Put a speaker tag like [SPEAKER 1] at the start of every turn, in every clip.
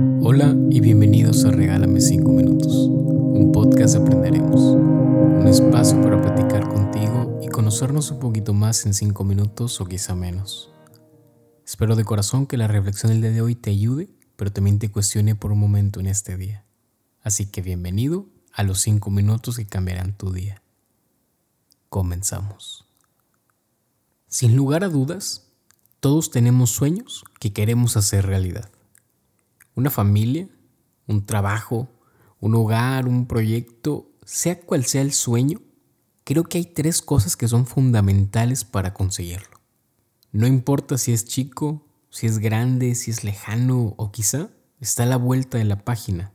[SPEAKER 1] Hola y bienvenidos a Regálame 5 Minutos, un podcast de Aprenderemos, un espacio para platicar contigo y conocernos un poquito más en 5 minutos o quizá menos. Espero de corazón que la reflexión del día de hoy te ayude, pero también te cuestione por un momento en este día. Así que bienvenido a los 5 minutos que cambiarán tu día. Comenzamos. Sin lugar a dudas, todos tenemos sueños que queremos hacer realidad. Una familia, un trabajo, un hogar, un proyecto, sea cual sea el sueño, creo que hay tres cosas que son fundamentales para conseguirlo. No importa si es chico, si es grande, si es lejano o quizá está a la vuelta de la página.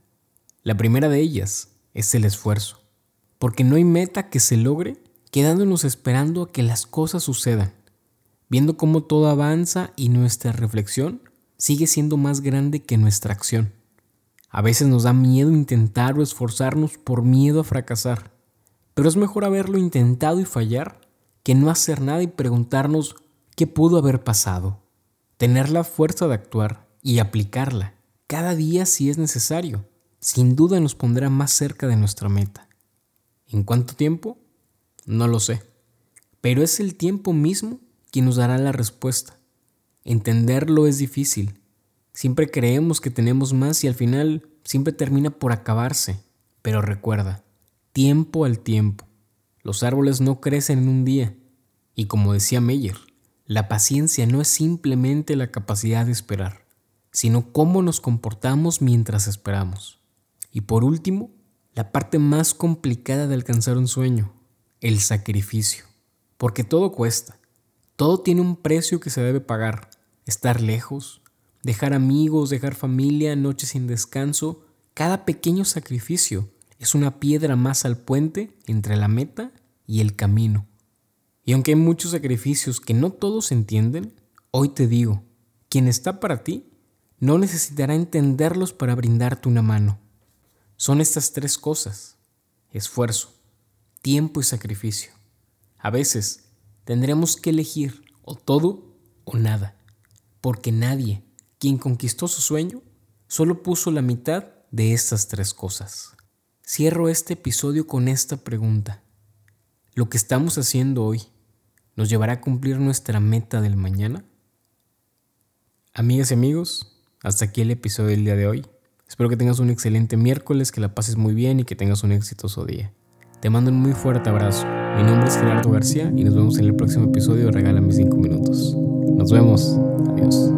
[SPEAKER 1] La primera de ellas es el esfuerzo, porque no hay meta que se logre quedándonos esperando a que las cosas sucedan viendo cómo todo avanza y nuestra reflexión sigue siendo más grande que nuestra acción. A veces nos da miedo intentar o esforzarnos por miedo a fracasar, pero es mejor haberlo intentado y fallar que no hacer nada y preguntarnos qué pudo haber pasado. Tener la fuerza de actuar y aplicarla cada día si es necesario, sin duda nos pondrá más cerca de nuestra meta. ¿En cuánto tiempo? No lo sé, pero es el tiempo mismo quien nos dará la respuesta. Entenderlo es difícil. Siempre creemos que tenemos más y al final siempre termina por acabarse. Pero recuerda, tiempo al tiempo. Los árboles no crecen en un día. Y como decía Meyer, la paciencia no es simplemente la capacidad de esperar, sino cómo nos comportamos mientras esperamos. Y por último, la parte más complicada de alcanzar un sueño, el sacrificio. Porque todo cuesta. Todo tiene un precio que se debe pagar. Estar lejos, dejar amigos, dejar familia, noches sin descanso. Cada pequeño sacrificio es una piedra más al puente entre la meta y el camino. Y aunque hay muchos sacrificios que no todos entienden, hoy te digo, quien está para ti no necesitará entenderlos para brindarte una mano. Son estas tres cosas, esfuerzo, tiempo y sacrificio. A veces tendremos que elegir o todo o nada, porque nadie, quien conquistó su sueño, solo puso la mitad de estas tres cosas. Cierro este episodio con esta pregunta. ¿Lo que estamos haciendo hoy nos llevará a cumplir nuestra meta del mañana? Amigas y amigos, hasta aquí el episodio del día de hoy. Espero que tengas un excelente miércoles, que la pases muy bien y que tengas un exitoso día. Te mando un muy fuerte abrazo. Mi nombre es Gerardo García y nos vemos en el próximo episodio de Regálame 5 minutos. Nos vemos. Adiós.